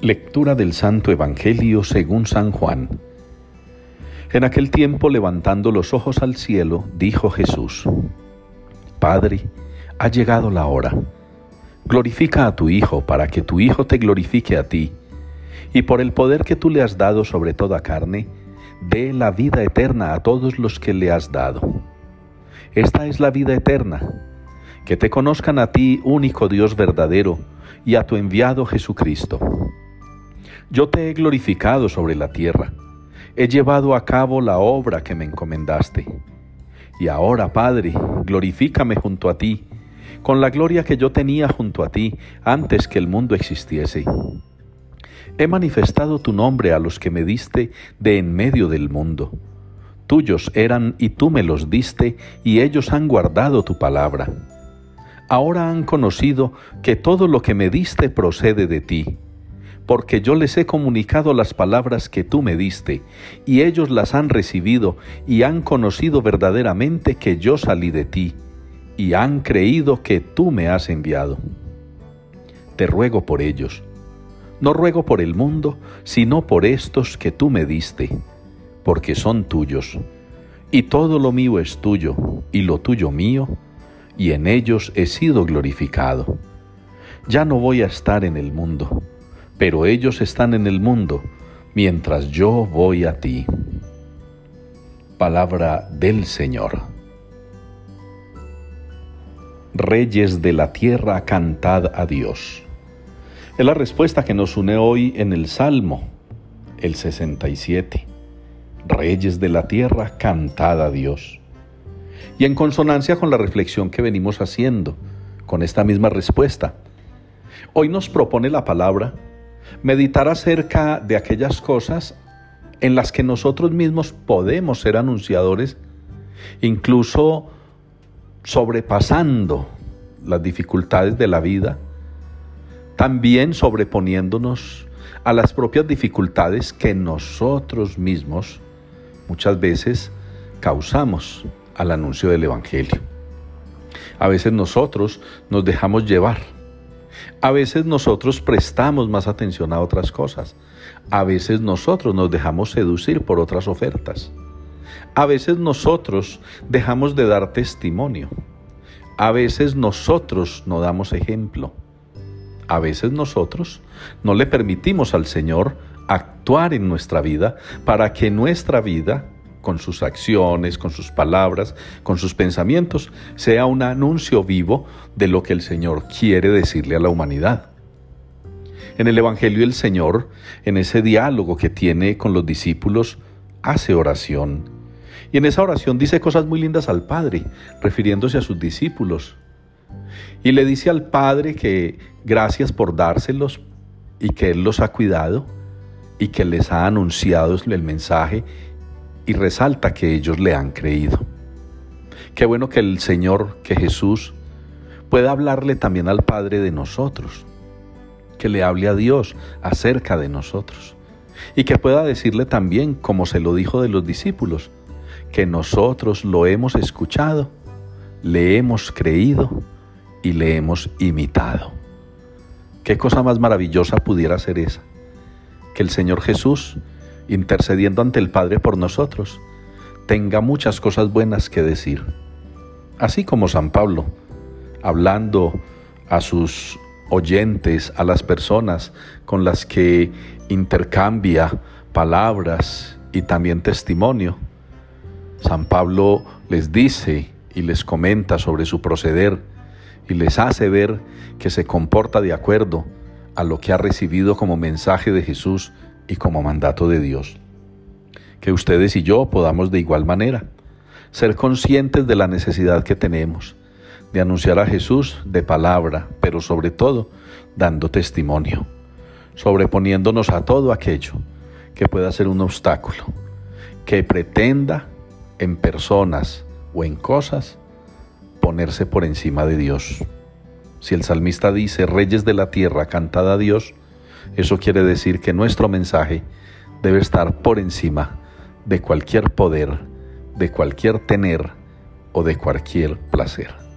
Lectura del Santo Evangelio según San Juan. En aquel tiempo, levantando los ojos al cielo, dijo Jesús, Padre, ha llegado la hora. Glorifica a tu Hijo para que tu Hijo te glorifique a ti, y por el poder que tú le has dado sobre toda carne, dé la vida eterna a todos los que le has dado. Esta es la vida eterna, que te conozcan a ti, único Dios verdadero, y a tu enviado Jesucristo. Yo te he glorificado sobre la tierra, he llevado a cabo la obra que me encomendaste. Y ahora, Padre, glorifícame junto a ti, con la gloria que yo tenía junto a ti antes que el mundo existiese. He manifestado tu nombre a los que me diste de en medio del mundo. Tuyos eran y tú me los diste, y ellos han guardado tu palabra. Ahora han conocido que todo lo que me diste procede de ti porque yo les he comunicado las palabras que tú me diste, y ellos las han recibido y han conocido verdaderamente que yo salí de ti, y han creído que tú me has enviado. Te ruego por ellos. No ruego por el mundo, sino por estos que tú me diste, porque son tuyos. Y todo lo mío es tuyo, y lo tuyo mío, y en ellos he sido glorificado. Ya no voy a estar en el mundo pero ellos están en el mundo, mientras yo voy a ti. Palabra del Señor. Reyes de la tierra, cantad a Dios. Es la respuesta que nos une hoy en el Salmo, el 67. Reyes de la tierra, cantad a Dios. Y en consonancia con la reflexión que venimos haciendo, con esta misma respuesta, hoy nos propone la palabra meditar acerca de aquellas cosas en las que nosotros mismos podemos ser anunciadores, incluso sobrepasando las dificultades de la vida, también sobreponiéndonos a las propias dificultades que nosotros mismos muchas veces causamos al anuncio del Evangelio. A veces nosotros nos dejamos llevar a veces nosotros prestamos más atención a otras cosas. A veces nosotros nos dejamos seducir por otras ofertas. A veces nosotros dejamos de dar testimonio. A veces nosotros no damos ejemplo. A veces nosotros no le permitimos al Señor actuar en nuestra vida para que nuestra vida con sus acciones, con sus palabras, con sus pensamientos, sea un anuncio vivo de lo que el Señor quiere decirle a la humanidad. En el Evangelio el Señor, en ese diálogo que tiene con los discípulos, hace oración. Y en esa oración dice cosas muy lindas al Padre, refiriéndose a sus discípulos. Y le dice al Padre que gracias por dárselos y que Él los ha cuidado y que les ha anunciado el mensaje y resalta que ellos le han creído. Qué bueno que el Señor, que Jesús, pueda hablarle también al Padre de nosotros, que le hable a Dios acerca de nosotros y que pueda decirle también, como se lo dijo de los discípulos, que nosotros lo hemos escuchado, le hemos creído y le hemos imitado. ¿Qué cosa más maravillosa pudiera ser esa? Que el Señor Jesús intercediendo ante el Padre por nosotros, tenga muchas cosas buenas que decir. Así como San Pablo, hablando a sus oyentes, a las personas con las que intercambia palabras y también testimonio, San Pablo les dice y les comenta sobre su proceder y les hace ver que se comporta de acuerdo a lo que ha recibido como mensaje de Jesús y como mandato de Dios. Que ustedes y yo podamos de igual manera ser conscientes de la necesidad que tenemos de anunciar a Jesús de palabra, pero sobre todo dando testimonio, sobreponiéndonos a todo aquello que pueda ser un obstáculo, que pretenda en personas o en cosas ponerse por encima de Dios. Si el salmista dice, Reyes de la tierra, cantad a Dios, eso quiere decir que nuestro mensaje debe estar por encima de cualquier poder, de cualquier tener o de cualquier placer.